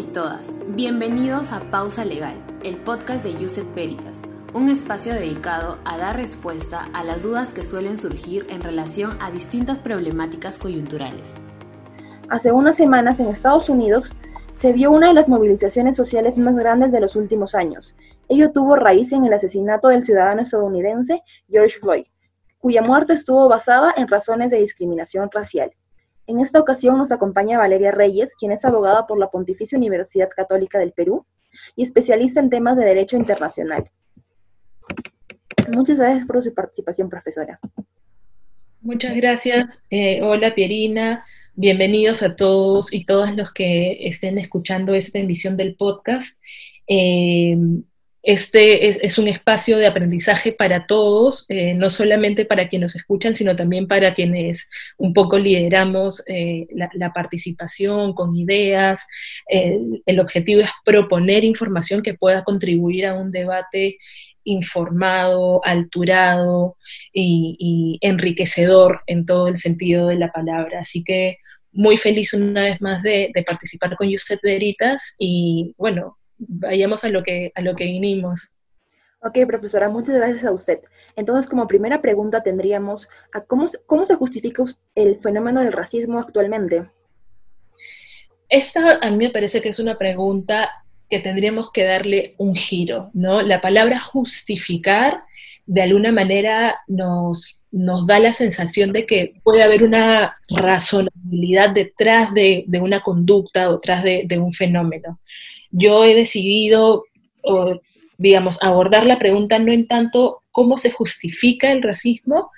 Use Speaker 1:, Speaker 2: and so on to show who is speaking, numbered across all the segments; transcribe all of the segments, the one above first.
Speaker 1: y todas, bienvenidos a Pausa Legal, el podcast de Yuset Veritas, un espacio dedicado a dar respuesta a las dudas que suelen surgir en relación a distintas problemáticas coyunturales.
Speaker 2: Hace unas semanas en Estados Unidos se vio una de las movilizaciones sociales más grandes de los últimos años. Ello tuvo raíz en el asesinato del ciudadano estadounidense George Floyd, cuya muerte estuvo basada en razones de discriminación racial. En esta ocasión nos acompaña Valeria Reyes, quien es abogada por la Pontificia Universidad Católica del Perú y especialista en temas de derecho internacional. Muchas gracias por su participación, profesora.
Speaker 3: Muchas gracias. Eh, hola, Pierina. Bienvenidos a todos y todas los que estén escuchando esta emisión del podcast. Eh, este es, un espacio de aprendizaje para todos, eh, no solamente para quienes nos escuchan, sino también para quienes un poco lideramos eh, la, participación con ideas. El, objetivo es proponer información que pueda contribuir a un debate informado, alturado y, enriquecedor en todo el sentido de la palabra. Así que muy feliz una vez más de, de participar con Yusef Veritas y bueno, vayamos a lo que, a lo que vinimos.
Speaker 2: Ok, profesora, muchas gracias a usted. Entonces, como primera pregunta tendríamos, ¿a cómo, ¿cómo se justifica el fenómeno del racismo actualmente?
Speaker 3: Esta a mí me parece que es una pregunta que tendríamos que darle un giro, ¿no? La palabra justificar de alguna manera nos, nos da la sensación de que puede haber una razonabilidad detrás de, una conducta o detrás de, de un fenómeno yo he decidido, digamos, abordar la pregunta no en tanto cómo se justifica el racismo,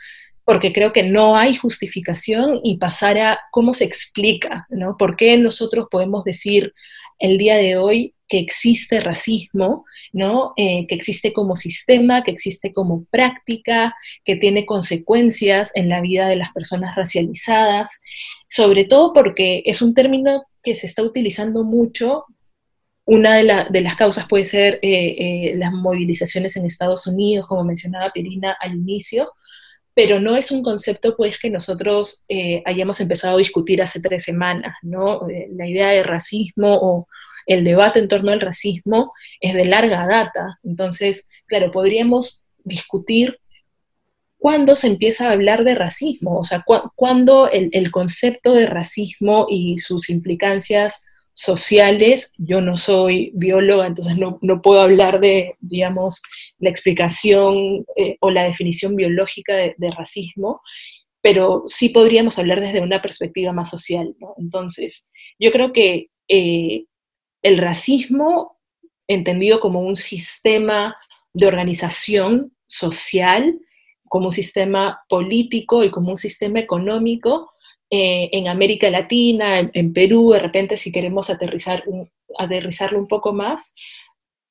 Speaker 3: porque creo que no hay justificación y pasar a cómo se explica, ¿no? ¿Por qué nosotros podemos decir el día de hoy que existe racismo, ¿no? Eh, que existe como sistema, que existe como práctica, que tiene consecuencias en la vida de las personas racializadas, sobre todo porque es un término que se está utilizando mucho una de, las causas puede ser eh, eh, las movilizaciones en Estados Unidos, como mencionaba Pirina al inicio, pero no es un concepto pues que nosotros eh, hayamos empezado a discutir hace tres semanas, ¿no? la idea de racismo o el debate en torno al racismo es de larga data. Entonces, claro, podríamos discutir cuándo se empieza a hablar de racismo, o sea, cuándo el, el concepto de racismo y sus implicancias sociales. Yo no soy bióloga, entonces no, puedo hablar de, digamos, la explicación eh, o la definición biológica de, racismo, pero sí podríamos hablar desde una perspectiva más social. Entonces, yo creo que eh, el racismo, entendido como un sistema de organización social, como un sistema político y como un sistema económico, eh, en América Latina, en, Perú, de repente si queremos aterrizar aterrizarlo un poco más,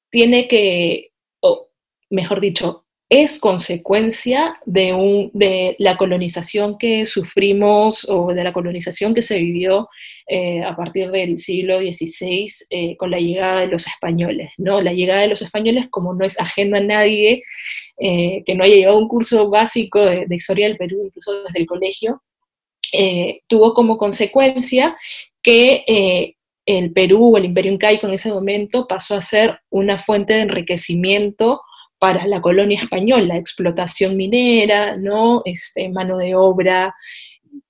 Speaker 3: tiene que, o mejor dicho, es consecuencia de, un, de la colonización que sufrimos o de la colonización que se vivió eh, a partir del siglo XVI eh, con la llegada de los españoles. ¿no? La llegada de los españoles, como no es ajeno a nadie, que no haya llegado a un curso básico de historia del Perú, incluso desde el colegio, eh, tuvo como consecuencia que eh, el Perú, el Imperio Incaico en ese momento, pasó a ser una fuente de enriquecimiento para la colonia española, explotación minera, ¿no? Este, mano de obra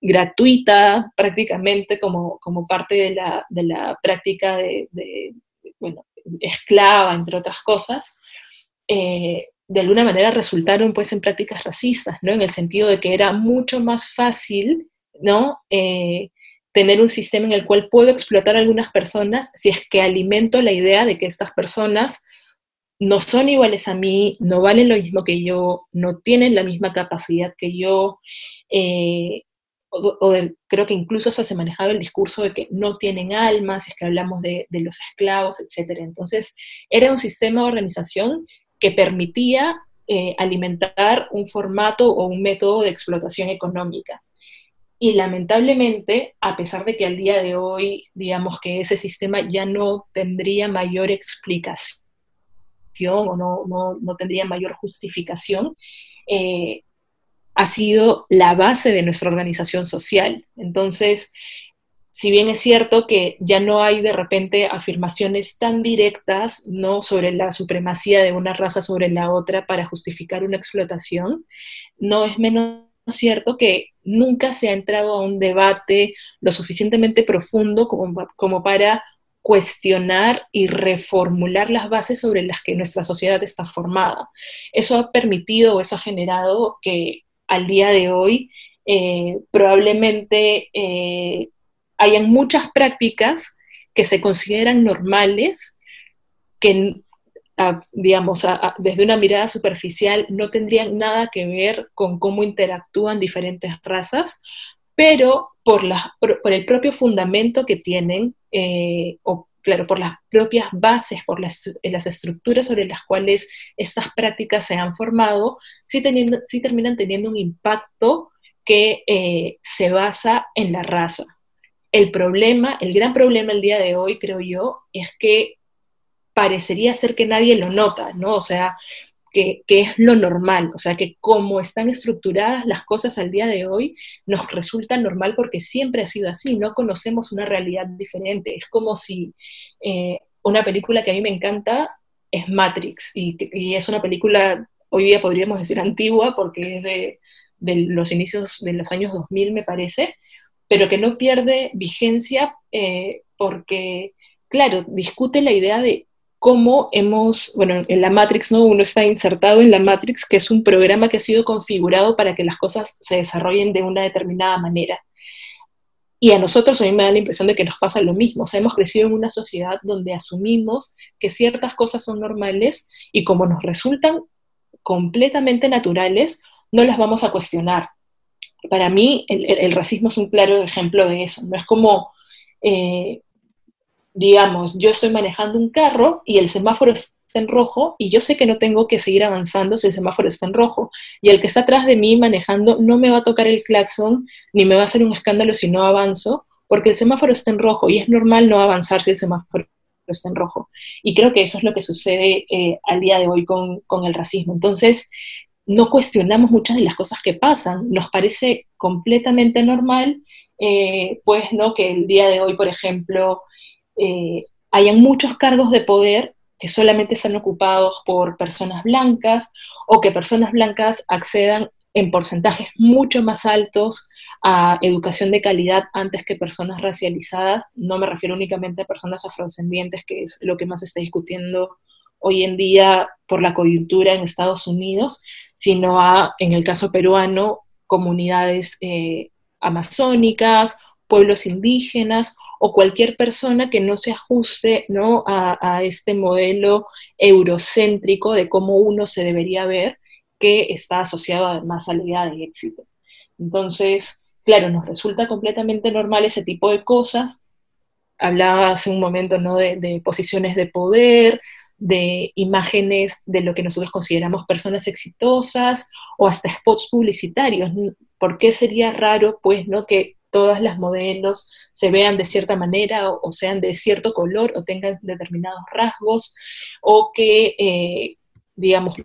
Speaker 3: gratuita prácticamente como, como parte de la, de la práctica de, bueno, esclava, entre otras cosas, eh, de alguna manera resultaron pues en prácticas racistas, ¿no? En el sentido de que era mucho más fácil ¿no? Eh, tener un sistema en el cual puedo explotar a algunas personas si es que alimento la idea de que estas personas no son iguales a mí, no valen lo mismo que yo, no tienen la misma capacidad que yo, eh, o, creo que incluso se ha manejado el discurso de que no tienen alma, si es que hablamos de, los esclavos, etc. Entonces, era un sistema de organización que permitía eh, alimentar un formato o un método de explotación económica. Y lamentablemente, a pesar de que al día de hoy, digamos que ese sistema ya no tendría mayor explicación o no, no, tendría mayor justificación, eh, ha sido la base de nuestra organización social. Entonces, si bien es cierto que ya no hay de repente afirmaciones tan directas ¿no? sobre la supremacía de una raza sobre la otra para justificar una explotación, no es menos cierto que nunca se ha entrado a un debate lo suficientemente profundo como, para cuestionar y reformular las bases sobre las que nuestra sociedad está formada. Eso ha permitido o eso ha generado que al día de hoy eh, probablemente eh, hayan muchas prácticas que se consideran normales, que, digamos, desde una mirada superficial no tendrían nada que ver con cómo interactúan diferentes razas, pero por, por, el propio fundamento que tienen, eh, o claro, por las propias bases, por las, estructuras sobre las cuales estas prácticas se han formado, sí, teniendo, sí terminan teniendo un impacto que eh, se basa en la raza. El problema, el gran problema el día de hoy, creo yo, es que parecería ser que nadie lo nota, ¿no? O sea, que, es lo normal, o sea, que como están estructuradas las cosas al día de hoy, nos resulta normal porque siempre ha sido así, no conocemos una realidad diferente. Es como si eh, una película que a mí me encanta es Matrix, y, es una película, hoy día podríamos decir antigua, porque es de, de los inicios de los años 2000, me parece, pero que no pierde vigencia eh, porque, claro, discute la idea de cómo hemos, bueno, en la Matrix, ¿no? Uno está insertado en la Matrix, que es un programa que ha sido configurado para que las cosas se desarrollen de una determinada manera. Y a nosotros a mí me da la impresión de que nos pasa lo mismo. O sea, hemos crecido en una sociedad donde asumimos que ciertas cosas son normales y como nos resultan completamente naturales, no las vamos a cuestionar para mí el, racismo es un claro ejemplo de eso. No es como, eh, digamos, yo estoy manejando un carro y el semáforo está en rojo y yo sé que no tengo que seguir avanzando si el semáforo está en rojo. Y el que está atrás de mí manejando no me va a tocar el claxon ni me va a hacer un escándalo si no avanzo, porque el semáforo está en rojo y es normal no avanzar si el semáforo está en rojo. Y creo que eso es lo que sucede eh, al día de hoy con, con el racismo. Entonces, no cuestionamos muchas de las cosas que pasan. Nos parece completamente normal, eh, pues, ¿no? Que el día de hoy, por ejemplo, eh, hayan muchos cargos de poder que solamente sean ocupados por personas blancas o que personas blancas accedan en porcentajes mucho más altos a educación de calidad antes que personas racializadas. No me refiero únicamente a personas afrodescendientes, que es lo que más se está discutiendo hoy en día por la coyuntura en Estados Unidos, sino a, en el caso peruano, comunidades eh, amazónicas, pueblos indígenas o cualquier persona que no se ajuste ¿no? A, este modelo eurocéntrico de cómo uno se debería ver, que está asociado además a la idea de éxito. Entonces, claro, nos resulta completamente normal ese tipo de cosas. Hablaba hace un momento ¿no? de posiciones de poder, de imágenes de lo que nosotros consideramos personas exitosas o hasta spots publicitarios. ¿Por qué sería raro, pues, no que todas las modelos se vean de cierta manera o, sean de cierto color o tengan determinados rasgos o que, eh, digamos,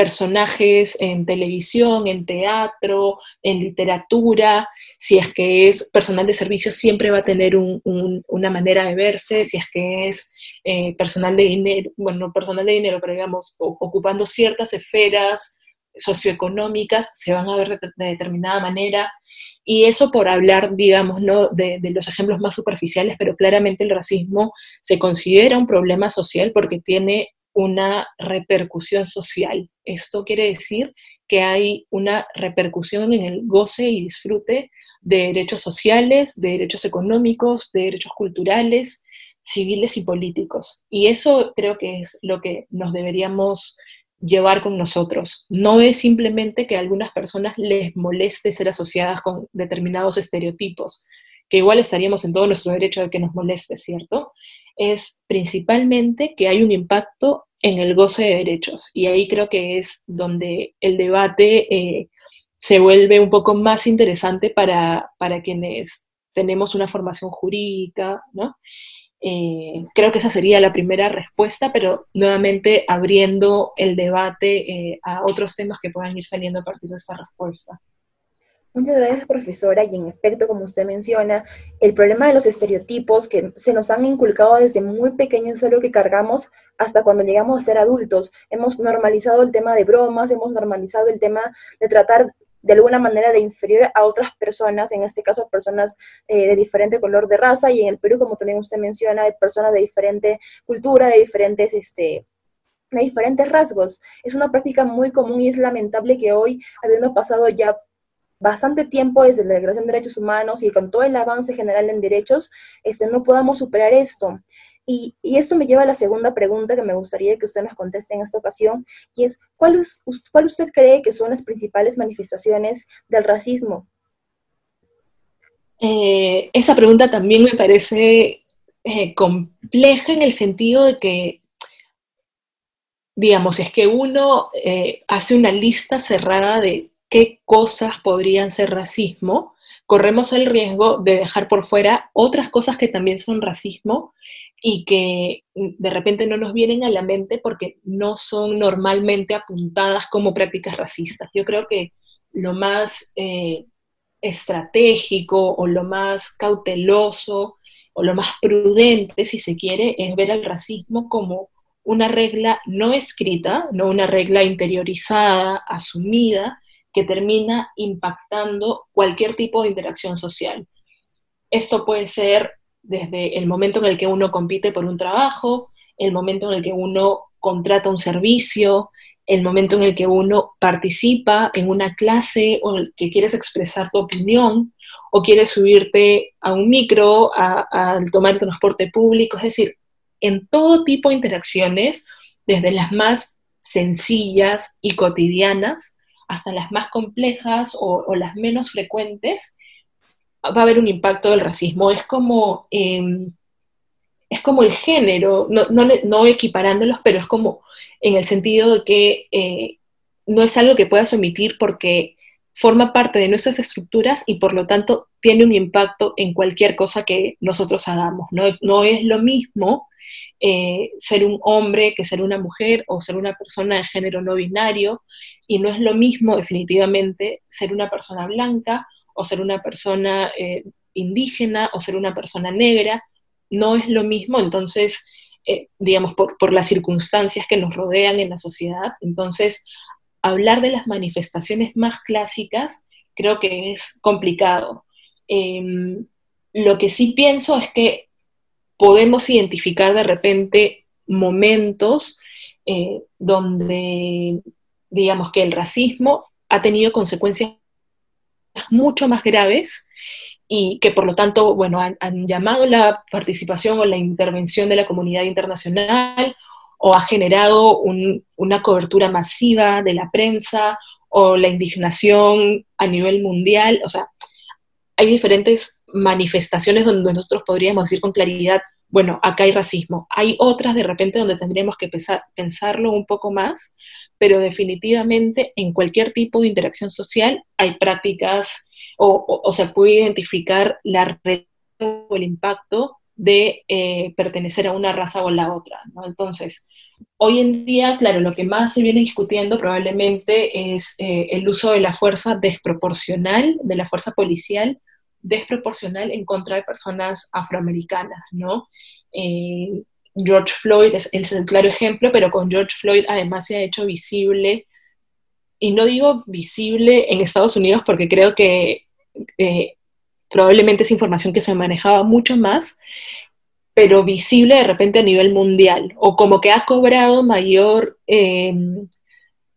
Speaker 3: personajes en televisión, en teatro, en literatura, si es que es personal de servicio siempre va a tener una manera de verse, si es que es eh, personal de dinero, bueno, no personal de dinero, pero digamos, ocupando ciertas esferas socioeconómicas, se van a ver de, determinada manera. Y eso por hablar, digamos, ¿no? de, de, los ejemplos más superficiales, pero claramente el racismo se considera un problema social porque tiene una repercusión social. Esto quiere decir que hay una repercusión en el goce y disfrute de derechos sociales, de derechos económicos, de derechos culturales, civiles y políticos. Y eso creo que es lo que nos deberíamos llevar con nosotros. No es simplemente que a algunas personas les moleste ser asociadas con determinados estereotipos, que igual estaríamos en todo nuestro derecho de que nos moleste, ¿cierto? Es principalmente que hay un impacto en el goce de derechos. Y ahí creo que es donde el debate eh, se vuelve un poco más interesante para, quienes tenemos una formación jurídica, ¿no? Eh, creo que esa sería la primera respuesta, pero nuevamente abriendo el debate eh, a otros temas que puedan ir saliendo a partir de esta respuesta.
Speaker 2: Muchas gracias, profesora. Y en efecto, como usted menciona, el problema de los estereotipos que se nos han inculcado desde muy pequeños es algo que cargamos hasta cuando llegamos a ser adultos. Hemos normalizado el tema de bromas, hemos normalizado el tema de tratar de alguna manera de inferior a otras personas, en este caso personas eh, de diferente color de raza, y en el Perú, como también usted menciona, de personas de diferente cultura, de diferentes, este, de diferentes rasgos. Es una práctica muy común y es lamentable que hoy, habiendo pasado ya bastante tiempo desde la Declaración de Derechos Humanos y con todo el avance general en derechos, este, no podamos superar esto. Y, esto me lleva a la segunda pregunta que me gustaría que usted nos conteste en esta ocasión, y es, ¿cuál, cuál usted cree que son las principales manifestaciones del racismo?
Speaker 3: Eh, esa pregunta también me parece eh, compleja en el sentido de que, digamos, es que uno eh, hace una lista cerrada de qué cosas podrían ser racismo, corremos el riesgo de dejar por fuera otras cosas que también son racismo y que de repente no nos vienen a la mente porque no son normalmente apuntadas como prácticas racistas. Yo creo que lo más eh, estratégico o lo más cauteloso o lo más prudente, si se quiere, es ver al racismo como una regla no escrita, no una regla interiorizada, asumida, que termina impactando cualquier tipo de interacción social. Esto puede ser desde el momento en el que uno compite por un trabajo, el momento en el que uno contrata un servicio, el momento en el que uno participa en una clase o que quieres expresar tu opinión o quieres subirte a un micro, al tomar el transporte público, es decir, en todo tipo de interacciones, desde las más sencillas y cotidianas hasta las más complejas o las menos frecuentes, va a haber un impacto del racismo. Es como, em, es como el género, no, no, equiparándolos, pero es como en el sentido de que eh, no es algo que puedas omitir porque forma parte de nuestras estructuras y por lo tanto tiene un impacto en cualquier cosa que nosotros hagamos. No, no es lo mismo eh, ser un hombre que ser una mujer o ser una persona de género no binario y no es lo mismo definitivamente ser una persona blanca o ser una persona eh, indígena o ser una persona negra, no es lo mismo, entonces, eh, digamos, por, las circunstancias que nos rodean en la sociedad, entonces, hablar de las manifestaciones más clásicas creo que es complicado. Em, lo que sí pienso es que podemos identificar de repente momentos eh, donde, digamos, que el racismo ha tenido consecuencias mucho más graves y que por lo tanto, bueno, han, llamado la participación o la intervención de la comunidad internacional o ha generado una cobertura masiva de la prensa o la indignación a nivel mundial. O sea, hay diferentes manifestaciones donde nosotros podríamos decir con claridad, bueno, acá hay racismo. Hay otras de repente donde tendríamos que pensarlo un poco más, pero definitivamente en cualquier tipo de interacción social hay prácticas o, se puede identificar la o el impacto de eh, pertenecer a una raza o a la otra. Entonces, hoy en día, claro, lo que más se viene discutiendo probablemente es eh, el uso de la fuerza desproporcional, de la fuerza policial desproporcional en contra de personas afroamericanas, ¿no? Eh, George Floyd es, el claro ejemplo, pero con George Floyd además se ha hecho visible, y no digo visible en Estados Unidos porque creo que eh, probablemente es información que se manejaba mucho más, pero visible de repente a nivel mundial, o como que ha cobrado mayor, em,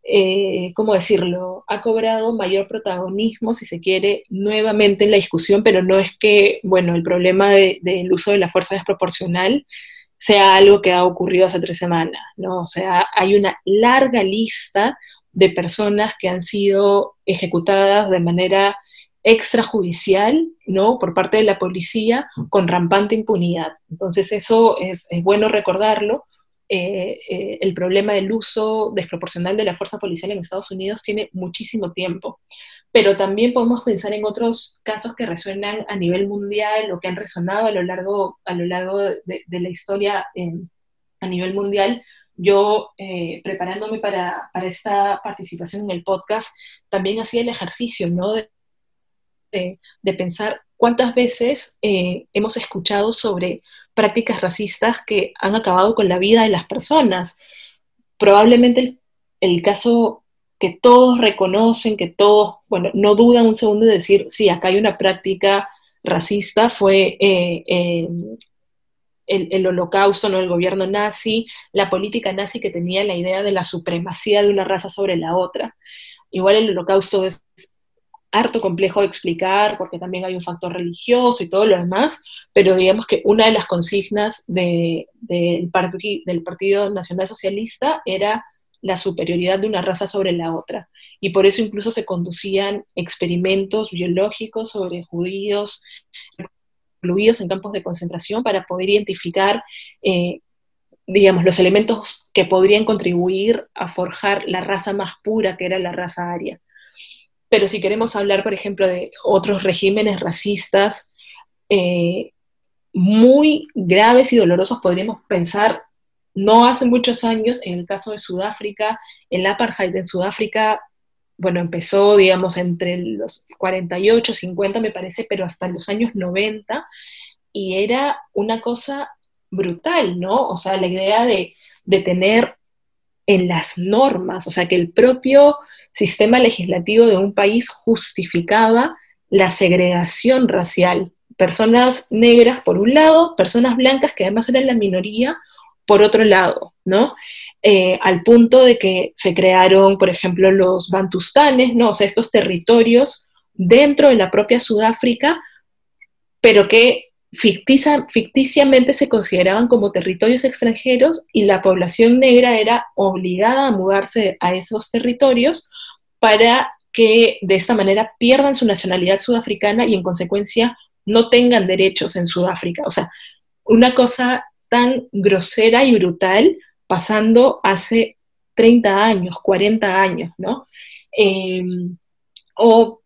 Speaker 3: eh, ¿cómo decirlo? Ha cobrado mayor protagonismo, si se quiere, nuevamente en la discusión, pero no es que, bueno, el problema del uso de la fuerza desproporcional sea algo que ha ocurrido hace tres semanas, ¿no? O sea, hay una larga lista de personas que han sido ejecutadas de manera extrajudicial, ¿no? Por parte de la policía con rampante impunidad. Entonces eso es, bueno recordarlo. Eh, eh, el problema del uso desproporcional de la fuerza policial en Estados Unidos tiene muchísimo tiempo pero también podemos pensar en otros casos que resuenan a nivel mundial o que han resonado a lo largo, a lo largo de, la historia a nivel mundial. Yo, eh, preparándome para, esta participación en el podcast, también hacía el ejercicio, ¿no? De, de, pensar cuántas veces eh, hemos escuchado sobre prácticas racistas que han acabado con la vida de las personas. Probablemente el, caso que todos reconocen, que todos, bueno, no dudan un segundo de decir, sí, acá hay una práctica racista, fue eh, eh, el, holocausto, ¿no? el gobierno nazi, la política nazi que tenía la idea de la supremacía de una raza sobre la otra. Igual el holocausto es harto complejo de explicar porque también hay un factor religioso y todo lo demás, pero digamos que una de las consignas del, del Partido Nacional Socialista era la superioridad de una raza sobre la otra. Y por eso incluso se conducían experimentos biológicos sobre judíos incluidos en campos de concentración para poder identificar, eh, digamos, los elementos que podrían contribuir a forjar la raza más pura que era la raza aria. Pero si queremos hablar, por ejemplo, de otros regímenes racistas eh, muy graves y dolorosos, podríamos pensar, no hace muchos años, en el caso de Sudáfrica, el apartheid en Sudáfrica, bueno, empezó, digamos, entre los 48, 50, me parece, pero hasta los años 90, y era una cosa brutal, ¿no? O sea, la idea de, de tener en las normas, o sea, que el propio sistema legislativo de un país justificaba la segregación racial. Personas negras por un lado, personas blancas que además eran la minoría por otro lado, ¿no? Eh, al punto de que se crearon, por ejemplo, los bantustanes, ¿no? O sea, estos territorios dentro de la propia Sudáfrica, pero que ficticiamente se consideraban como territorios extranjeros y la población negra era obligada a mudarse a esos territorios para que de esta manera pierdan su nacionalidad sudafricana y en consecuencia no tengan derechos en Sudáfrica. O sea, una cosa tan grosera y brutal pasando hace 30 años, 40 años, ¿no? Em, o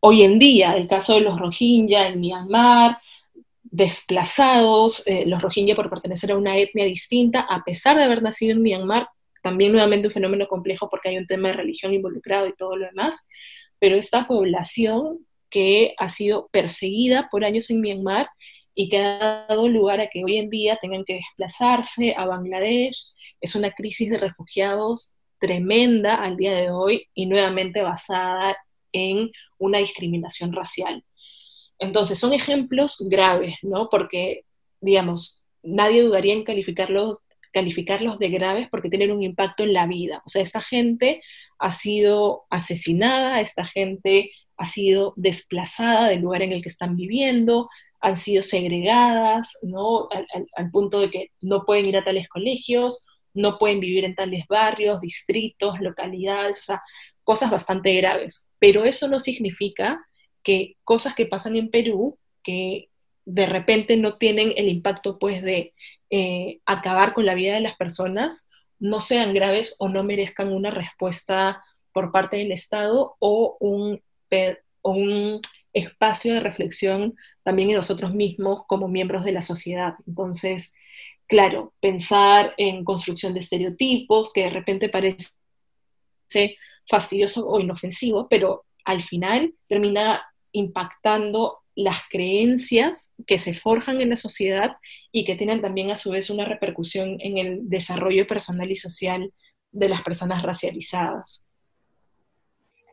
Speaker 3: hoy en día, el caso de los Rohingya en Myanmar, desplazados, eh, los Rohingya por pertenecer a una etnia distinta, a pesar de haber nacido en Myanmar, también nuevamente un fenómeno complejo porque hay un tema de religión involucrado y todo lo demás, pero esta población que ha sido perseguida por años en Myanmar y que ha dado lugar a que hoy en día tengan que desplazarse a Bangladesh, es una crisis de refugiados tremenda al día de hoy y nuevamente basada en una discriminación racial. Entonces, son ejemplos graves, ¿no? Porque, digamos, nadie dudaría en calificarlos, calificarlos de graves porque tienen un impacto en la vida. O sea, esta gente ha sido asesinada, esta gente ha sido desplazada del lugar en el que están viviendo, han sido segregadas, ¿no? Al, al, punto de que no pueden ir a tales colegios, no pueden vivir en tales barrios, distritos, localidades, o sea, cosas bastante graves. Pero eso no significa que cosas que pasan en Perú, que de repente no tienen el impacto pues de eh, acabar con la vida de las personas, no sean graves o no merezcan una respuesta por parte del Estado o un, un espacio de reflexión también en nosotros mismos como miembros de la sociedad. Entonces, claro, pensar en construcción de estereotipos, que de repente parece fastidioso o inofensivo, pero al final termina impactando las creencias que se forjan en la sociedad y que tienen también a su vez una repercusión en el desarrollo personal y social de las personas racializadas.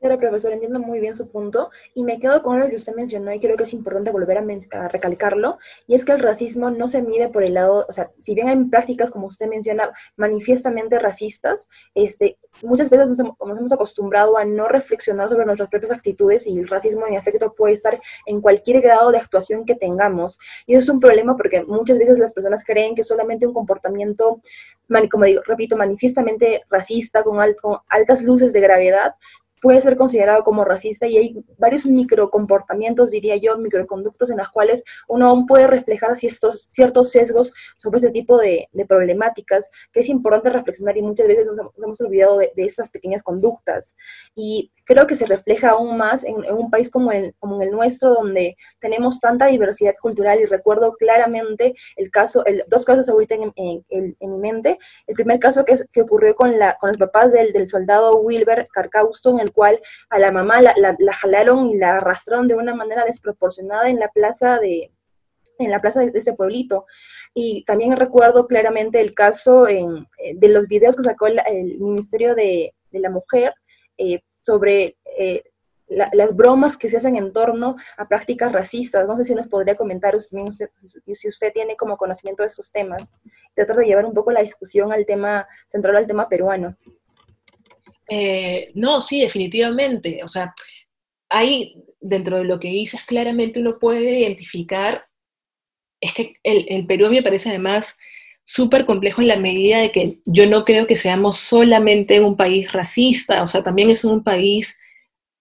Speaker 2: Claro, profesor, entiendo muy bien su punto y me quedo con lo que usted mencionó y creo que es importante volver a, recalcarlo, y es que el racismo no se mide por el lado, o sea, si bien hay prácticas, como usted menciona, manifiestamente racistas, este, muchas veces nos, hemos acostumbrado a no reflexionar sobre nuestras propias actitudes y el racismo en efecto puede estar en cualquier grado de actuación que tengamos. Y eso es un problema porque muchas veces las personas creen que solamente un comportamiento, como digo, repito, manifiestamente racista, con, con altas luces de gravedad, puede ser considerado como racista y hay varios microcomportamientos, diría yo, microconductos en las cuales uno aún puede reflejar ciertos, ciertos sesgos sobre ese tipo de, problemáticas que es importante reflexionar y muchas veces nos, hemos olvidado de, de, esas pequeñas conductas. Y creo que se refleja aún más en, un país como el, como el nuestro, donde tenemos tanta diversidad cultural y recuerdo claramente el caso, el, dos casos ahorita en, en, mi mente. El primer caso que, que ocurrió con, la, con los papás del, del soldado Wilber Carcauston en el cual a la mamá la, jalaron y la arrastraron de una manera desproporcionada en la plaza de en la plaza de ese pueblito. Y también recuerdo claramente el caso en, eh, de los videos que sacó el, Ministerio de, la Mujer eh, sobre eh, las bromas que se hacen en torno a prácticas racistas. No sé si nos podría comentar usted, si usted tiene como conocimiento de estos temas. Tratar de llevar un poco la discusión al tema central, al tema peruano.
Speaker 3: Eh, no, sí, definitivamente. O sea, hay dentro de lo que dices claramente uno puede identificar, es que el, el Perú me parece además súper complejo en la medida de que yo no creo que seamos solamente un país racista, o sea, también es un país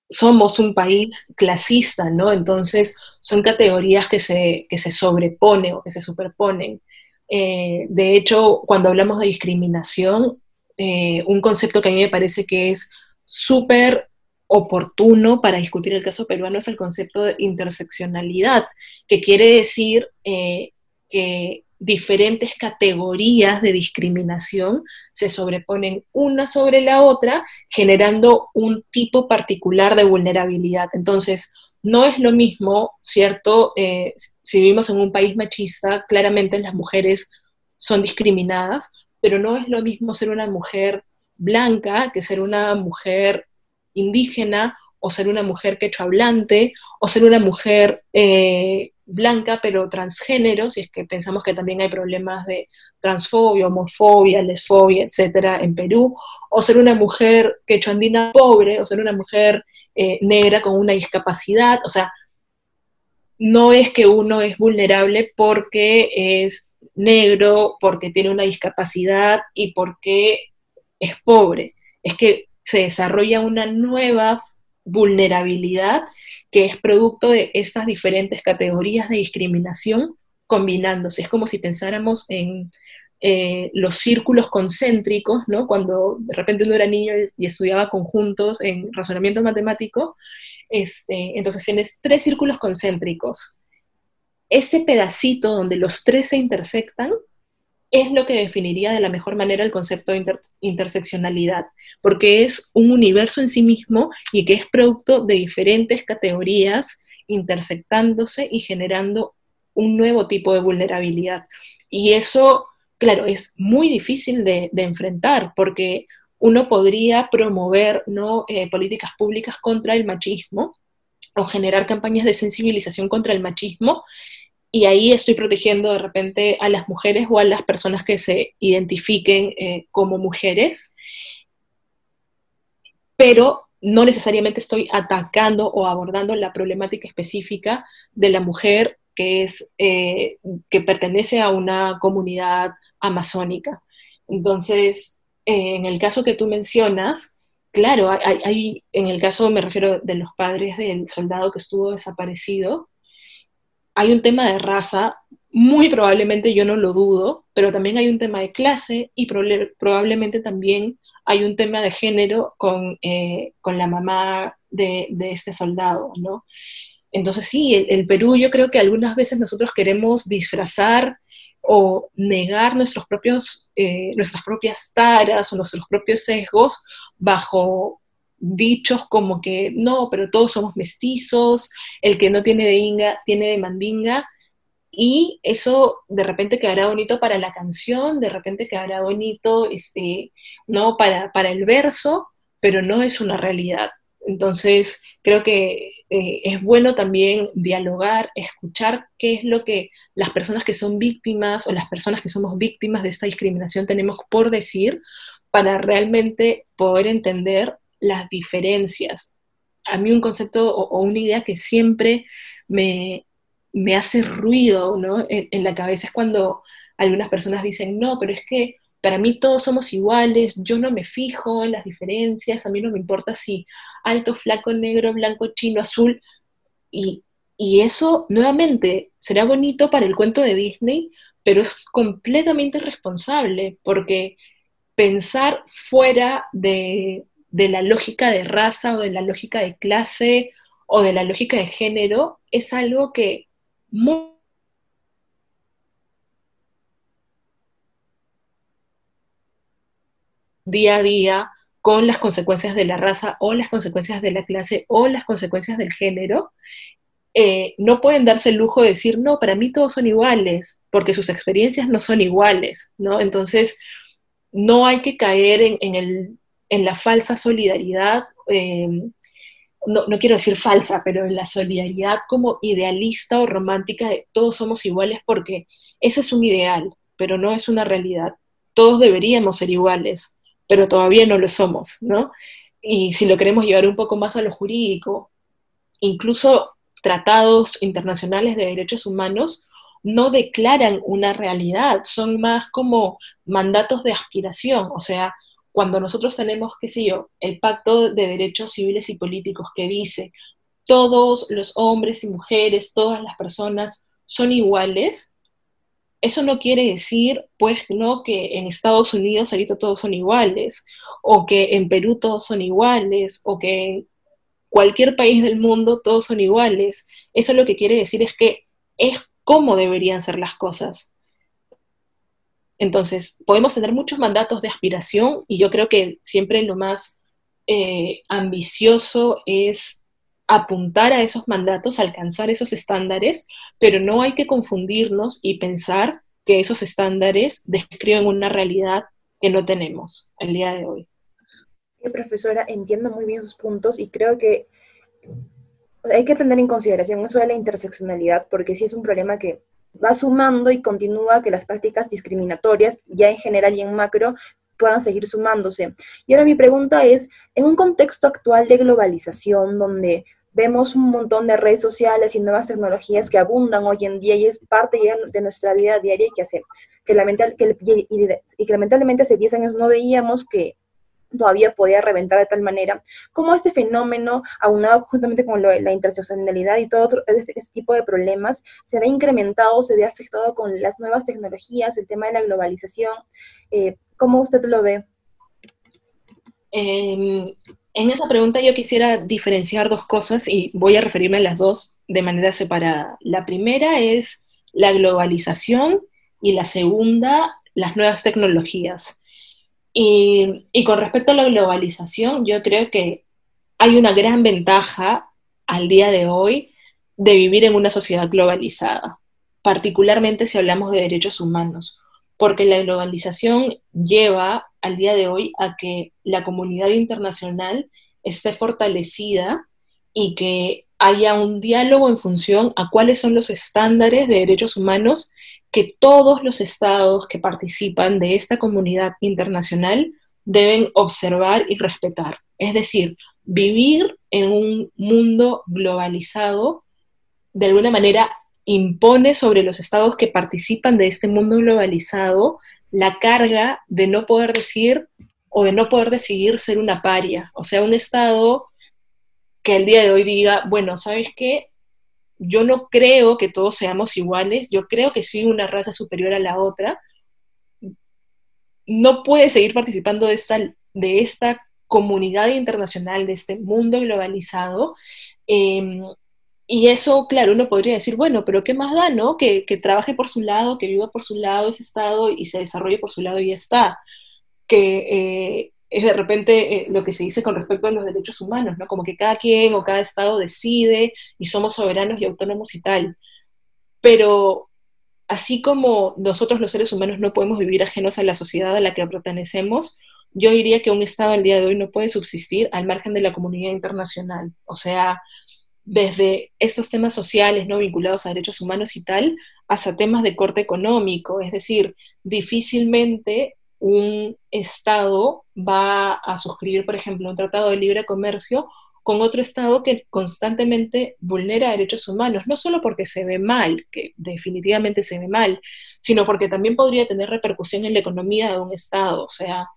Speaker 3: somos un país clasista, ¿no? Entonces son categorías que se, que se sobreponen o que se superponen. Eh, de hecho, cuando hablamos de discriminación, eh, un concepto que a mí me parece que es súper oportuno para discutir el caso peruano es el concepto de interseccionalidad, que quiere decir eh, que diferentes categorías de discriminación se sobreponen una sobre la otra, generando un tipo particular de vulnerabilidad. Entonces, no es lo mismo, ¿cierto? Eh, si vivimos en un país machista, claramente las mujeres son discriminadas, pero no es lo mismo ser una mujer blanca que ser una mujer indígena o ser una mujer quechua hablante o ser una mujer eh, blanca pero transgénero, si es que pensamos que también hay problemas de transfobia, homofobia, lesfobia, etcétera, en Perú, o ser una mujer quechuandina pobre, o ser una mujer eh, negra con una discapacidad, o sea, no es que uno es vulnerable porque es negro, porque tiene una discapacidad y porque es pobre, es que se desarrolla una nueva vulnerabilidad que es producto de estas diferentes categorías de discriminación combinándose. Es como si pensáramos en eh, los círculos concéntricos, ¿no? Cuando de repente uno era niño y estudiaba conjuntos en razonamiento matemático, este, entonces tienes tres círculos concéntricos. Ese pedacito donde los tres se intersectan es lo que definiría de la mejor manera el concepto de interseccionalidad, porque es un universo en sí mismo y que es producto de diferentes categorías intersectándose y generando un nuevo tipo de vulnerabilidad. Y eso, claro, es muy difícil de, enfrentar porque uno podría promover ¿no? Eh, políticas públicas contra el machismo o generar campañas de sensibilización contra el machismo y ahí estoy protegiendo de repente a las mujeres o a las personas que se identifiquen eh, como mujeres, pero no necesariamente estoy atacando o abordando la problemática específica de la mujer que, es, eh, que pertenece a una comunidad amazónica. Entonces, eh, en el caso que tú mencionas, claro, en el caso me refiero de los padres del soldado que estuvo desaparecido, hay un tema de raza, muy probablemente yo no lo dudo, pero también hay un tema de clase y probablemente también hay un tema de género con, eh, la mamá de, este soldado, ¿no? Entonces sí, el, Perú yo creo que algunas veces nosotros queremos disfrazar o negar nuestros propios, eh, nuestras propias taras o nuestros propios sesgos bajo dichos como que no, pero todos somos mestizos, el que no tiene de inga tiene de mandinga, y eso de repente quedará bonito para la canción, de repente quedará bonito este, ¿no? para, para el verso, pero no es una realidad. Entonces, creo que eh, es bueno también dialogar, escuchar qué es lo que las personas que son víctimas o las personas que somos víctimas de esta discriminación tenemos por decir para realmente poder entender las diferencias. A mí un concepto o, una idea que siempre me, hace ruido en, la cabeza es cuando algunas personas dicen, no, pero es que para mí todos somos iguales, yo no me fijo en las diferencias, a mí no me importa si alto, flaco, negro, blanco, chino, azul. Y, y eso, nuevamente, será bonito para el cuento de Disney, pero es completamente irresponsable, porque pensar fuera de, de la lógica de raza o de la lógica de clase o de la lógica de género es algo que día a día con las consecuencias de la raza o las consecuencias de la clase o las consecuencias del género, eh, no pueden darse el lujo de decir, no, para mí todos son iguales, porque sus experiencias no son iguales, ¿no? Entonces, no hay que caer en, la falsa solidaridad, eh, no, no, quiero decir falsa, pero en la solidaridad como idealista o romántica de todos somos iguales, porque ese es un ideal, pero no es una realidad. Todos deberíamos ser iguales, pero todavía no lo somos, ¿no? Y si lo queremos llevar un poco más a lo jurídico, incluso tratados internacionales de derechos humanos no declaran una realidad, son más como mandatos de aspiración, o sea, cuando nosotros tenemos, qué sé yo, el Pacto de Derechos Civiles y Políticos que dice todos los hombres y mujeres, todas las personas son iguales, eso no quiere decir, pues, no que en Estados Unidos ahorita todos son iguales, o que en Perú todos son iguales, o que en cualquier país del mundo todos son iguales. Eso lo que quiere decir es que es cómo deberían ser las cosas. Entonces, podemos tener muchos mandatos de aspiración y yo creo que siempre lo más eh, ambicioso es apuntar a esos mandatos, alcanzar esos estándares, pero no hay que confundirnos y pensar que esos estándares describen una realidad que no tenemos el día de hoy.
Speaker 2: Profesora, entiendo muy bien sus puntos y creo que hay que tener en consideración eso de la interseccionalidad, porque sí es un problema que va sumando y continúa que las prácticas discriminatorias, ya en general y en macro, puedan seguir sumándose. Y ahora mi pregunta es, en un contexto actual de globalización, donde vemos un montón de redes sociales y nuevas tecnologías que abundan hoy en día y es parte ya de nuestra vida diaria y que hace que, y que lamentablemente hace 10 años no veíamos que todavía podía reventar de tal manera, como este fenómeno, aunado justamente con la interseccionalidad y todo ese, tipo de problemas, se ve incrementado, se ve afectado con las nuevas tecnologías, el tema de la globalización. Eh, ¿Cómo usted lo ve?
Speaker 3: Em, en esa pregunta yo quisiera diferenciar dos cosas y voy a referirme a las dos de manera separada. La primera es la globalización y la segunda, las nuevas tecnologías. Y, con respecto a la globalización, yo creo que hay una gran ventaja al día de hoy de vivir en una sociedad globalizada, particularmente si hablamos de derechos humanos, porque la globalización lleva al día de hoy a que la comunidad internacional esté fortalecida y que haya un diálogo en función a cuáles son los estándares de derechos humanos que todos los estados que participan de esta comunidad internacional deben observar y respetar. Es decir, vivir en un mundo globalizado de alguna manera impone sobre los estados que participan de este mundo globalizado la carga de no poder decir o de no poder decidir ser una paria. O sea, un estado que el día de hoy diga, bueno, ¿sabes qué? Yo no creo que todos seamos iguales, yo creo que sí una raza superior a la otra, no puede seguir participando de esta, de esta comunidad internacional, de este mundo globalizado. Em, y eso, claro, uno podría decir, bueno, pero ¿qué más da, no? Que, que, trabaje por su lado, que viva por su lado ese estado y se desarrolle por su lado y ya está. Que eh, es de repente eh, lo que se dice con respecto a los derechos humanos, ¿no? Como que cada quien o cada estado decide y somos soberanos y autónomos y tal. Pero así como nosotros los seres humanos no podemos vivir ajenos a la sociedad a la que pertenecemos, yo diría que un estado al día de hoy no puede subsistir al margen de la comunidad internacional. O sea, desde esos temas sociales no vinculados a derechos humanos y tal, hasta temas de corte económico. Es decir, difícilmente un Estado va a suscribir, por ejemplo, un tratado de libre comercio con otro Estado que constantemente vulnera derechos humanos, no solo porque se ve mal, que definitivamente se ve mal, sino porque también podría tener repercusión en la economía de un Estado. O sea,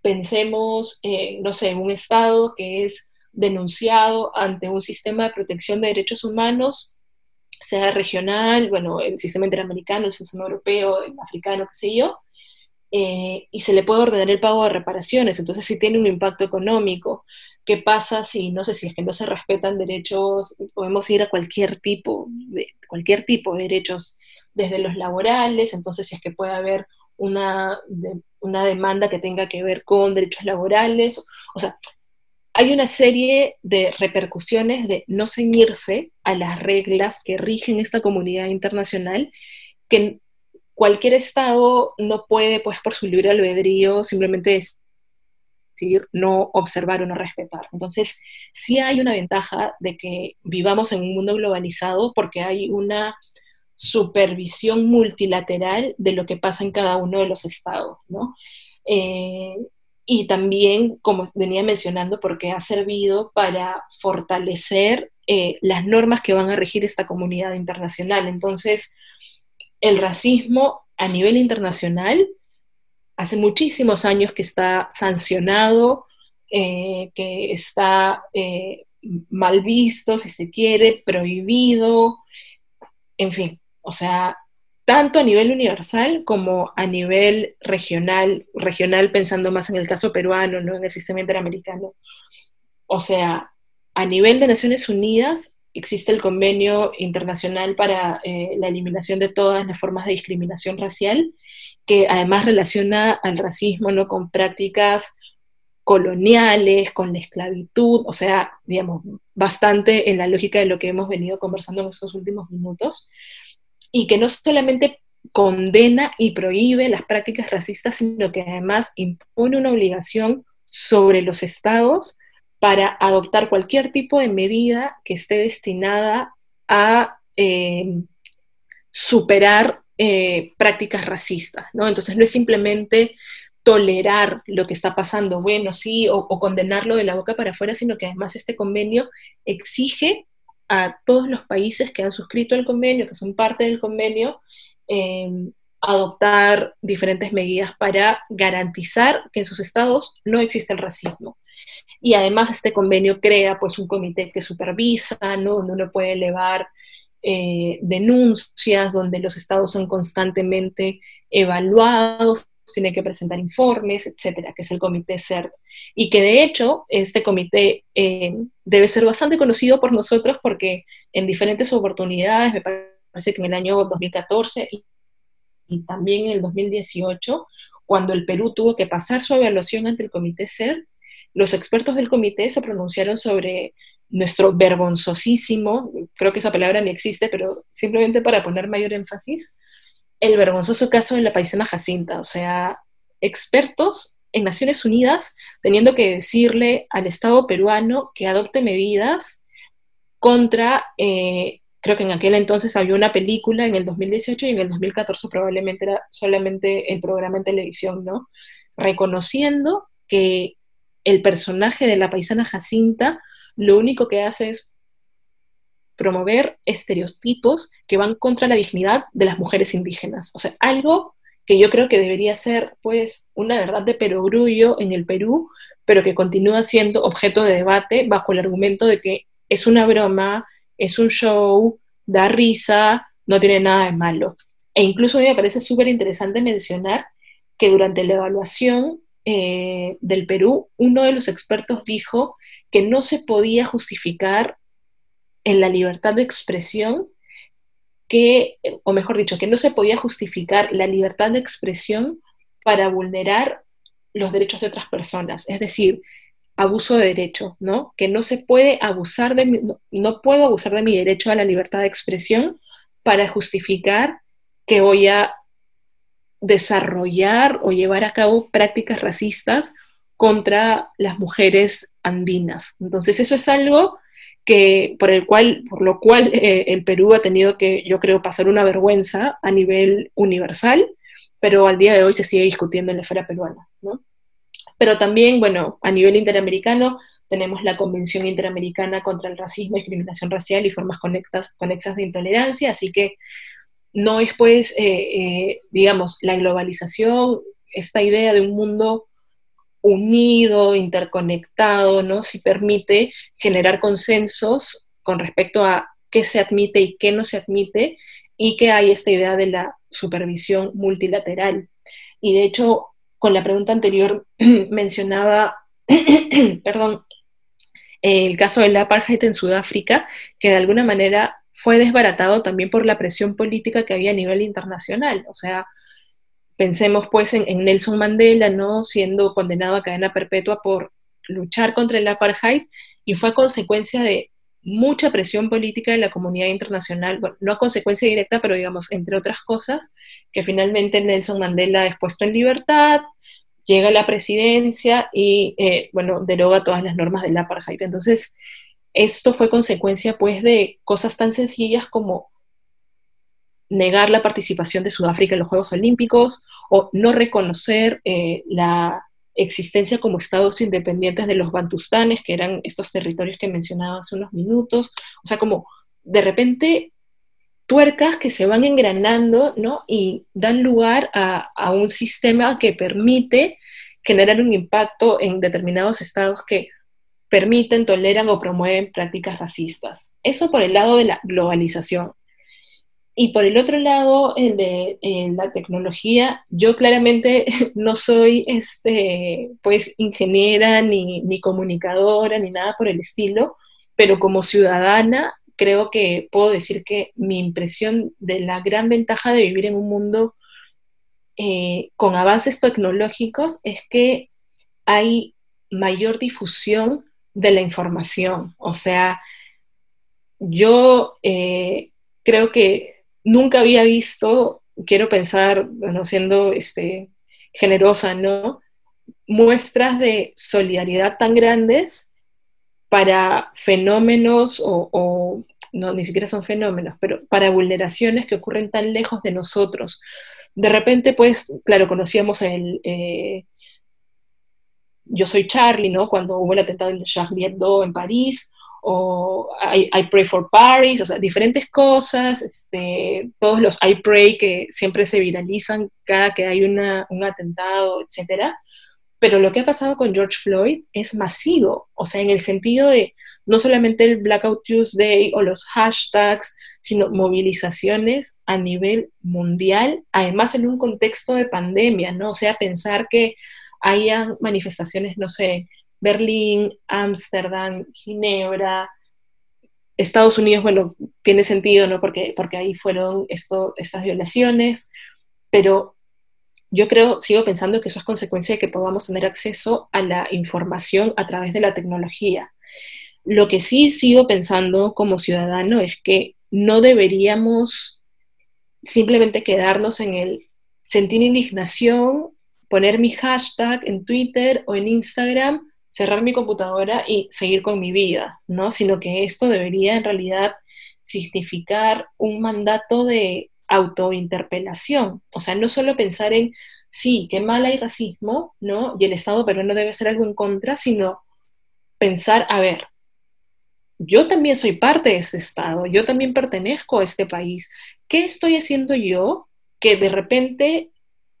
Speaker 3: pensemos, no sé, en un Estado que es denunciado ante un sistema de protección de derechos humanos, sea regional, bueno, el sistema interamericano, el sistema europeo, el africano, qué sé yo, eh, y se le puede ordenar el pago de reparaciones, entonces sí tiene un impacto económico. ¿Qué pasa si, no sé, si es que no se respetan derechos, podemos ir a cualquier tipo de, cualquier tipo de derechos, desde los laborales, entonces si es que puede haber una, una demanda que tenga que ver con derechos laborales. O sea, hay una serie de repercusiones de no ceñirse a las reglas que rigen esta comunidad internacional que cualquier Estado no puede, pues por su libre albedrío, simplemente decidir no observar o no respetar. Entonces, sí hay una ventaja de que vivamos en un mundo globalizado porque hay una supervisión multilateral de lo que pasa en cada uno de los estados, ¿no? Eh, y también, como venía mencionando, porque ha servido para fortalecer eh, las normas que van a regir esta comunidad internacional. Entonces, el racismo a nivel internacional hace muchísimos años que está sancionado, eh, que está eh, mal visto, si se quiere, prohibido, en fin, o sea, tanto a nivel universal como a nivel regional, regional pensando más en el caso peruano, no en el sistema interamericano. O sea, a nivel de Naciones Unidas existe el convenio internacional para eh, la eliminación de todas las formas de discriminación racial, que además relaciona al racismo ¿no? con prácticas coloniales, con la esclavitud, o sea, digamos, bastante en la lógica de lo que hemos venido conversando en estos últimos minutos, y que no solamente condena y prohíbe las prácticas racistas, sino que además impone una obligación sobre los estados para adoptar cualquier tipo de medida que esté destinada a eh, superar eh, prácticas racistas, ¿no? Entonces no es simplemente tolerar lo que está pasando, bueno, sí, o, condenarlo de la boca para afuera, sino que además este convenio exige a todos los países que han suscrito el convenio, que son parte del convenio, eh, adoptar diferentes medidas para garantizar que en sus estados no existe el racismo y además este convenio crea pues un comité que supervisa, ¿no? donde uno puede elevar eh, denuncias, donde los estados son constantemente evaluados, tiene que presentar informes, etcétera, que es el comité CERT. Y que de hecho este comité eh, debe ser bastante conocido por nosotros porque en diferentes oportunidades, me parece que en el año 2014 y, y también en el 2018, cuando el Perú tuvo que pasar su evaluación ante el comité CERT, los expertos del comité se pronunciaron sobre nuestro vergonzosísimo, creo que esa palabra ni existe, pero simplemente para poner mayor énfasis, el vergonzoso caso de la paisana Jacinta, o sea, expertos en Naciones Unidas teniendo que decirle al Estado peruano que adopte medidas contra, eh, creo que en aquel entonces había una película en el 2018 y en el 2014 probablemente era solamente el programa en televisión, ¿no? Reconociendo que el personaje de la paisana Jacinta lo único que hace es promover estereotipos que van contra la dignidad de las mujeres indígenas. O sea, algo que yo creo que debería ser, pues, una verdad de perogrullo en el Perú, pero que continúa siendo objeto de debate bajo el argumento de que es una broma, es un show, da risa, no tiene nada de malo. E incluso a mí me parece súper interesante mencionar que durante la evaluación eh, del Perú, uno de los expertos dijo que no se podía justificar en la libertad de expresión que, o mejor dicho, que no se podía justificar la libertad de expresión para vulnerar los derechos de otras personas, es decir, abuso de derecho, ¿no? Que no se puede abusar de no puedo abusar de mi derecho a la libertad de expresión para justificar que voy a desarrollar o llevar a cabo prácticas racistas contra las mujeres andinas. Entonces eso es algo que por el cual por lo cual eh, el Perú ha tenido que yo creo pasar una vergüenza a nivel universal, pero al día de hoy se sigue discutiendo en la esfera peruana, Pero también, bueno, a nivel interamericano tenemos la Convención Interamericana contra el Racismo, Discriminación Racial y Formas Conexas de Intolerancia, así que no es pues, eh, eh, digamos, la globalización, esta idea de un mundo unido, interconectado, ¿no? Si permite generar consensos con respecto a qué se admite y qué no se admite, y que hay esta idea de la supervisión multilateral. Y de hecho, con la pregunta anterior mencionaba, perdón, el caso del apartheid en Sudáfrica, que de alguna manera fue desbaratado también por la presión política que había a nivel internacional. O sea, Pensemos pues en, Nelson Mandela, ¿no? Siendo condenado a cadena perpetua por luchar contra el apartheid y fue a consecuencia de mucha presión política de la comunidad internacional, no a consecuencia directa, pero digamos, entre otras cosas, que finalmente Nelson Mandela es puesto en libertad, llega a la presidencia y, eh, bueno, deroga todas las normas del apartheid. Entonces, esto fue consecuencia, pues, de cosas tan sencillas como negar la participación de Sudáfrica en los Juegos Olímpicos o no reconocer eh, la existencia como estados independientes de los bantustanes, que eran estos territorios que mencionaba hace unos minutos. O sea, como de repente tuercas que se van engranando, ¿no? Y dan lugar a, a un sistema que permite generar un impacto en determinados estados que permiten, toleran o promueven prácticas racistas. Eso por el lado de la globalización. Y por el otro lado, el de la tecnología, yo claramente no soy este, pues, ingeniera ni, ni comunicadora ni nada por el estilo, pero como ciudadana creo que puedo decir que mi impresión de la gran ventaja de vivir en un mundo eh, con avances tecnológicos es que hay mayor difusión de la información. O sea, yo eh, creo que nunca había visto, quiero pensar, bueno, siendo este, generosa, ¿no? Muestras de solidaridad tan grandes para fenómenos o, no, ni siquiera son fenómenos, pero para vulneraciones que ocurren tan lejos de nosotros. De repente, pues, claro, conocíamos el... Eh, yo soy Charlie, ¿no? Cuando hubo el atentado de Charlie Hebdo en París, o I, Pray for Paris, o sea, diferentes cosas, este, todos los I Pray que siempre se viralizan cada que hay una, un atentado, etc. Pero lo que ha pasado con George Floyd es masivo, o sea, en el sentido de no solamente el Blackout Tuesday o los hashtags, sino movilizaciones a nivel mundial, además en un contexto de pandemia, ¿no? O sea, pensar que hayan manifestaciones, no sé, Berlín, Ámsterdam, Ginebra, Estados Unidos, bueno, tiene sentido, ¿no? Porque, porque ahí fueron estas violaciones, pero yo creo, sigo pensando que eso es consecuencia de que podamos tener acceso a la información a través de la tecnología. Lo que sí sigo pensando como ciudadano es que no deberíamos simplemente quedarnos en el sentir indignación, poner mi hashtag en Twitter o en Instagram cerrar mi computadora y seguir con mi vida, ¿no? Sino que esto debería en realidad significar un mandato de autointerpelación, o sea, no solo pensar en, sí, qué mal hay racismo, ¿no? Y el Estado peruano debe hacer algo en contra, sino pensar, a ver, yo también soy parte de este Estado, yo también pertenezco a este país, ¿qué estoy haciendo yo que de repente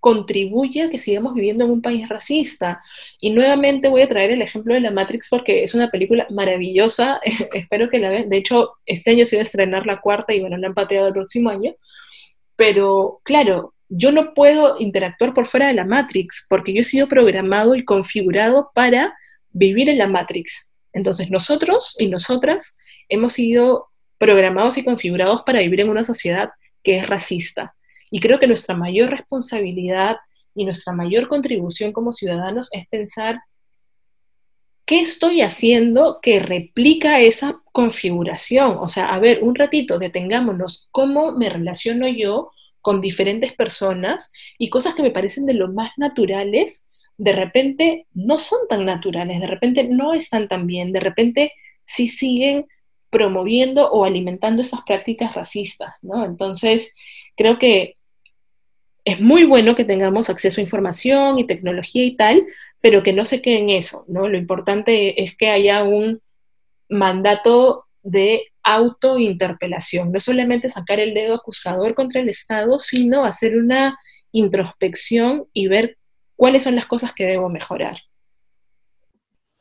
Speaker 3: contribuye a que sigamos viviendo en un país racista. Y nuevamente voy a traer el ejemplo de La Matrix porque es una película maravillosa, espero que la vean. De hecho, este año se iba a estrenar la cuarta y bueno, la han pateado el próximo año. Pero claro, yo no puedo interactuar por fuera de la Matrix porque yo he sido programado y configurado para vivir en la Matrix. Entonces nosotros y nosotras hemos sido programados y configurados para vivir en una sociedad que es racista. Y creo que nuestra mayor responsabilidad y nuestra mayor contribución como ciudadanos es pensar qué estoy haciendo que replica esa configuración. O sea, a ver, un ratito, detengámonos, cómo me relaciono yo con diferentes personas y cosas que me parecen de lo más naturales, de repente no son tan naturales, de repente no están tan bien, de repente sí siguen promoviendo o alimentando esas prácticas racistas, ¿no? Entonces, creo que es muy bueno que tengamos acceso a información y tecnología y tal, pero que no se quede en eso, ¿no? Lo importante es que haya un mandato de autointerpelación, no solamente sacar el dedo acusador contra el Estado, sino hacer una introspección y ver cuáles son las cosas que debo mejorar.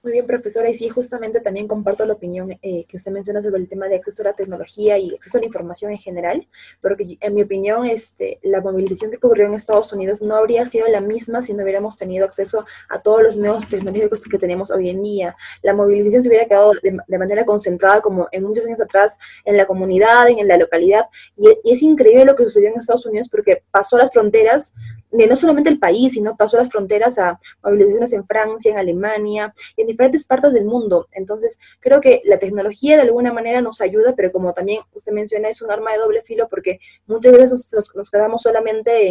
Speaker 2: Muy bien, profesora, y sí, justamente también comparto la opinión eh, que usted menciona sobre el tema de acceso a la tecnología y acceso a la información en general, porque en mi opinión, este, la movilización que ocurrió en Estados Unidos no habría sido la misma si no hubiéramos tenido acceso a todos los medios tecnológicos que tenemos hoy en día. La movilización se hubiera quedado de, manera concentrada, como en muchos años atrás, en la comunidad, en la localidad, y, y es increíble lo que sucedió en Estados Unidos porque pasó las fronteras de no solamente el país, sino pasó las fronteras a movilizaciones en Francia, en Alemania y en diferentes partes del mundo. Entonces, creo que la tecnología de alguna manera nos ayuda, pero como también usted menciona, es un arma de doble filo porque muchas veces nos, quedamos solamente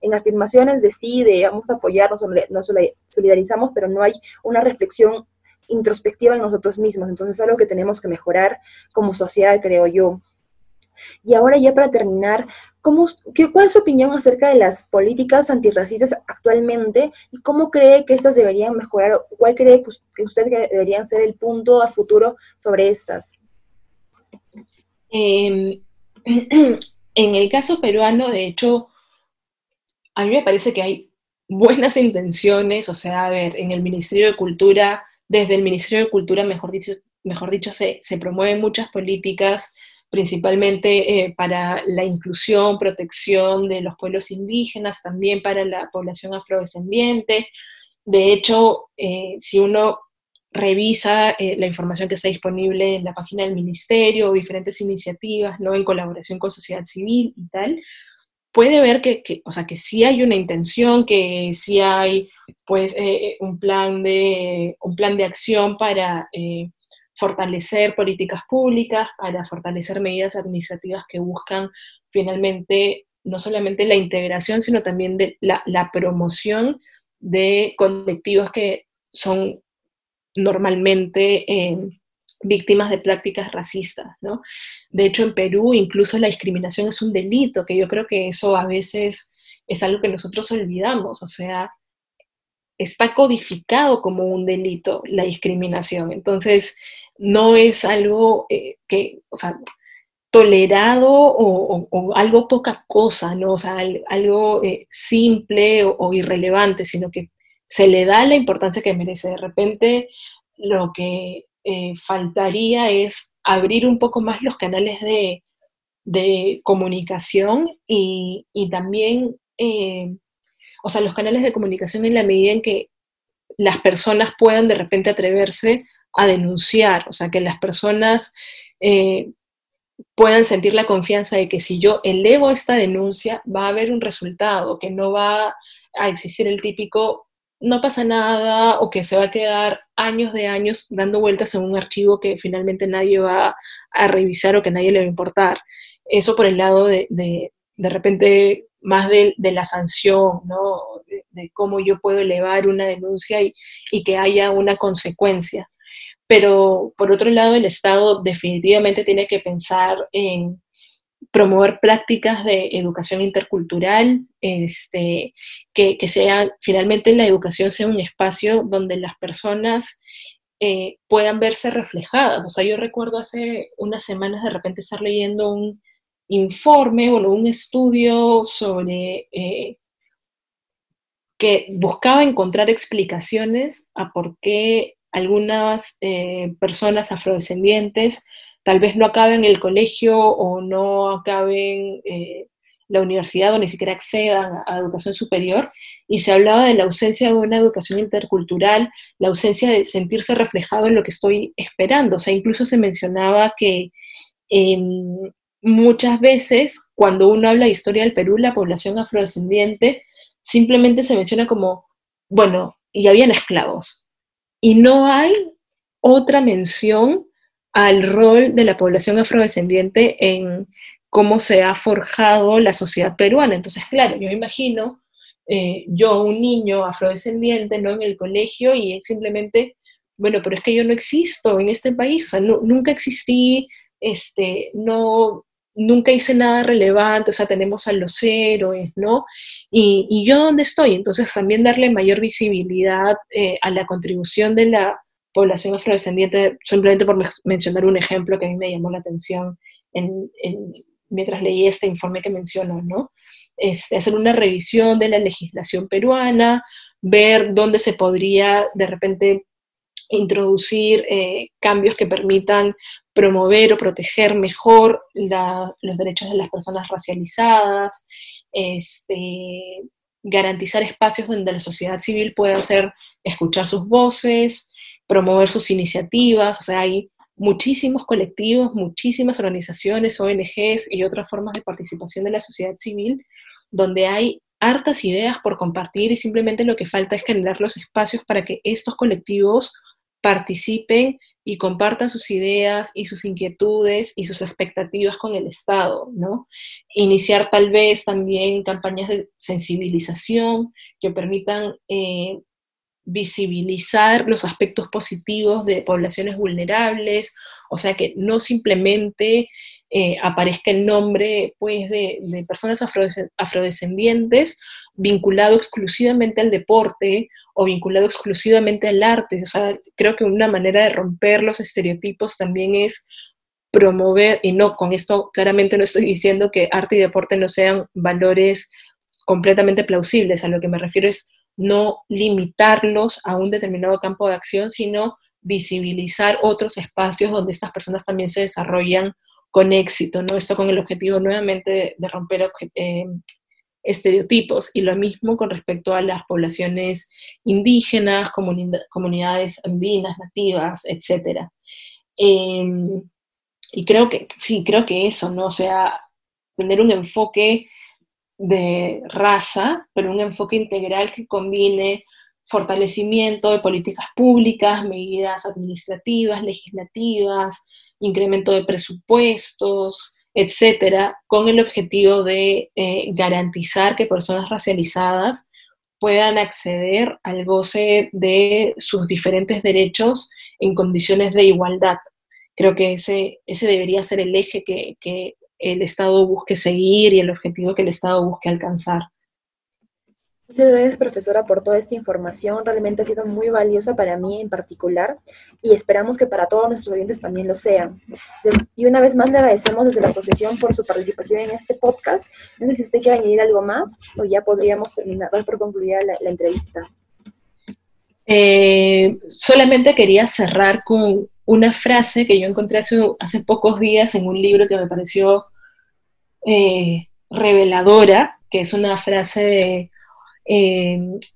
Speaker 2: en, afirmaciones de sí, de vamos a apoyarnos, nos solidarizamos, pero no hay una reflexión introspectiva en nosotros mismos. Entonces, es algo que tenemos que mejorar como sociedad, creo yo. Y ahora ya para terminar, ¿cómo, qué, ¿cuál es su opinión acerca de las políticas antirracistas actualmente y cómo cree que estas deberían mejorar? ¿Cuál cree que usted que deberían ser el punto a futuro sobre estas?
Speaker 3: Em, en el caso peruano, de hecho, a mí me parece que hay buenas intenciones, o sea, a ver, en el Ministerio de Cultura, desde el Ministerio de Cultura, mejor dicho, mejor dicho se, se promueven muchas políticas principalmente eh, para la inclusión, protección de los pueblos indígenas, también para la población afrodescendiente. De hecho, eh, si uno revisa eh, la información que está disponible en la página del ministerio, diferentes iniciativas, ¿no? En colaboración con sociedad civil y tal, puede ver que, o sea, que sí hay una intención, que sí hay, pues, un, plan de, un plan de acción para fortalecer políticas públicas, para fortalecer medidas administrativas que buscan finalmente no solamente la integración, sino también la, promoción de colectivos que son normalmente eh, víctimas de prácticas racistas. ¿no? De hecho, en Perú incluso la discriminación es un delito, que yo creo que eso a veces es algo que nosotros olvidamos, o sea, está codificado como un delito la discriminación. Entonces, no es algo eh, que, o sea, tolerado o, algo poca cosa, ¿no? O sea, algo eh, simple o, irrelevante, sino que se le da la importancia que merece. De repente, lo que eh, faltaría es abrir un poco más los canales de, comunicación y, y también, o sea, los canales de comunicación en la medida en que las personas puedan de repente atreverse a denunciar, o sea, que las personas eh, puedan sentir la confianza de que si yo elevo esta denuncia va a haber un resultado, que no va a existir el típico no pasa nada o que se va a quedar años de años dando vueltas en un archivo que finalmente nadie va a revisar o que nadie le va a importar. Eso por el lado de, de, repente más de, la sanción, ¿no? De, cómo yo puedo elevar una denuncia y, y que haya una consecuencia. Pero por otro lado, el Estado definitivamente tiene que pensar en promover prácticas de educación intercultural, este, que, que sea, finalmente la educación sea un espacio donde las personas eh, puedan verse reflejadas. O sea, yo recuerdo hace unas semanas de repente estar leyendo un informe, bueno, un estudio sobre eh, que buscaba encontrar explicaciones a por qué algunas eh, personas afrodescendientes tal vez no acaben el colegio o no acaben eh, la universidad o ni siquiera accedan a, educación superior, y se hablaba de la ausencia de una educación intercultural, la ausencia de sentirse reflejado en lo que estoy esperando. O sea, incluso se mencionaba que em, muchas veces cuando uno habla de historia del Perú, la población afrodescendiente simplemente se menciona como, bueno, y habían esclavos, y no hay otra mención al rol de la población afrodescendiente en cómo se ha forjado la sociedad peruana. Entonces, claro, yo imagino eh, yo, un niño afrodescendiente, ¿no? En el colegio y simplemente, bueno, pero es que yo no existo en este país, o sea, nunca existí, este, no, nunca hice nada relevante, o sea, tenemos a los héroes, ¿no? Y, yo dónde estoy, entonces también darle mayor visibilidad eh, a la contribución de la población afrodescendiente, simplemente por mencionar un ejemplo que a mí me llamó la atención mientras leí este informe que menciono, ¿no? Es hacer una revisión de la legislación peruana, ver dónde se podría de repente introducir eh, cambios que permitan promover o proteger mejor los derechos de las personas racializadas, este, garantizar espacios donde la sociedad civil pueda hacer escuchar sus voces, promover sus iniciativas, o sea, hay muchísimos colectivos, muchísimas organizaciones, ONGs y otras formas de participación de la sociedad civil donde hay hartas ideas por compartir y simplemente lo que falta es generar los espacios para que estos colectivos participen y compartan sus ideas y sus inquietudes y sus expectativas con el Estado, ¿no? Iniciar tal vez también campañas de sensibilización que permitan eh, visibilizar los aspectos positivos de poblaciones vulnerables, o sea, que no simplemente eh, aparezca el nombre pues, de, personas afrodescendientes vinculado exclusivamente al deporte o vinculado exclusivamente al arte. O sea, creo que una manera de romper los estereotipos también es promover, y no, con esto claramente no estoy diciendo que arte y deporte no sean valores completamente plausibles, a lo que me refiero es no limitarlos a un determinado campo de acción, sino visibilizar otros espacios donde estas personas también se desarrollan con éxito, ¿no? Esto con el objetivo nuevamente de, romper eh, estereotipos y lo mismo con respecto a las poblaciones indígenas, comunidades andinas, nativas, etc. Em, y creo que, sí, creo que eso, ¿no? O sea, tener un enfoque de raza, pero un enfoque integral que combine fortalecimiento de políticas públicas, medidas administrativas, legislativas, incremento de presupuestos, etcétera, con el objetivo de eh, garantizar que personas racializadas puedan acceder al goce de sus diferentes derechos en condiciones de igualdad. Creo que ese, ese debería ser el eje que, que el Estado busque seguir y el objetivo que el Estado busque alcanzar.
Speaker 2: Muchas gracias, profesora, por toda esta información. Realmente ha sido muy valiosa para mí en particular y esperamos que para todos nuestros oyentes también lo sean. Y una vez más le agradecemos desde la asociación por su participación en este podcast. No sé si usted quiere añadir algo más o ya podríamos terminar por concluir la, entrevista.
Speaker 3: Eh, solamente quería cerrar con una frase que yo encontré hace, hace pocos días en un libro que me pareció eh, reveladora, que es una frase de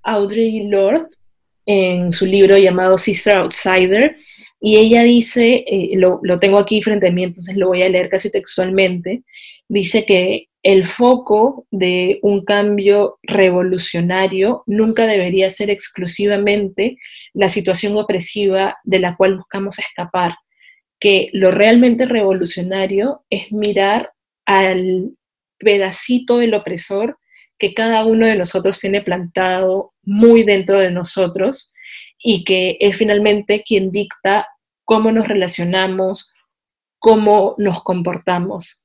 Speaker 3: Audrey Lorde en su libro llamado Sister Outsider, y ella dice, eh, lo, lo, tengo aquí frente a mí, entonces lo voy a leer casi textualmente, dice que el foco de un cambio revolucionario nunca debería ser exclusivamente la situación opresiva de la cual buscamos escapar, que lo realmente revolucionario es mirar al pedacito del opresor que cada uno de nosotros tiene plantado muy dentro de nosotros y que es finalmente quien dicta cómo nos relacionamos, cómo nos comportamos.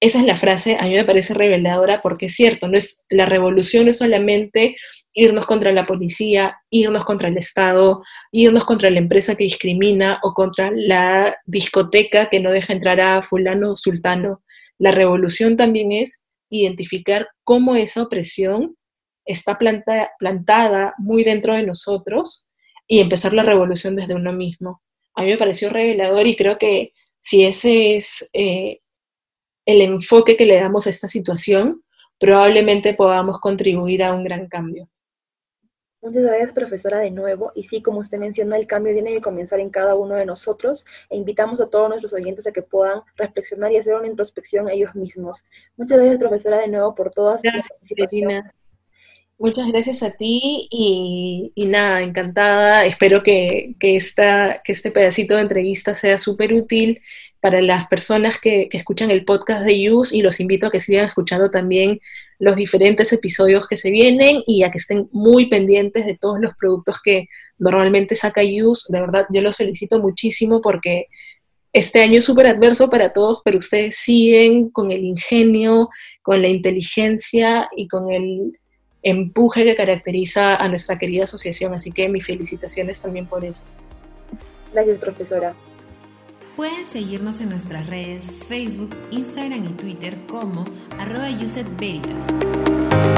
Speaker 3: Esa es la frase, a mí me parece reveladora porque es cierto, no es, la revolución no es solamente irnos contra la policía, irnos contra el Estado, irnos contra la empresa que discrimina o contra la discoteca que no deja entrar a fulano o sultano. La revolución también es identificar cómo esa opresión está plantada muy dentro de nosotros y empezar la revolución desde uno mismo. A mí me pareció revelador y creo que si ese es eh, el enfoque que le damos a esta situación, probablemente podamos contribuir a un gran cambio.
Speaker 2: Muchas gracias, profesora, de nuevo. Y sí, como usted menciona, el cambio tiene que comenzar en cada uno de nosotros e invitamos a todos nuestros oyentes a que puedan reflexionar y hacer una introspección ellos mismos. Muchas gracias, profesora, de nuevo por todas
Speaker 3: las participación. Muchas gracias a ti y, nada, encantada. Espero que, que, esta, que este pedacito de entrevista sea súper útil para las personas que, escuchan el podcast de Use y los invito a que sigan escuchando también los diferentes episodios que se vienen y a que estén muy pendientes de todos los productos que normalmente saca Use. De verdad, yo los felicito muchísimo porque este año es súper adverso para todos, pero ustedes siguen con el ingenio, con la inteligencia y con el empuje que caracteriza a nuestra querida asociación. Así que mis felicitaciones también por eso.
Speaker 2: Gracias, profesora.
Speaker 1: Pueden seguirnos en nuestras redes Facebook, Instagram y Twitter como arroba Veritas.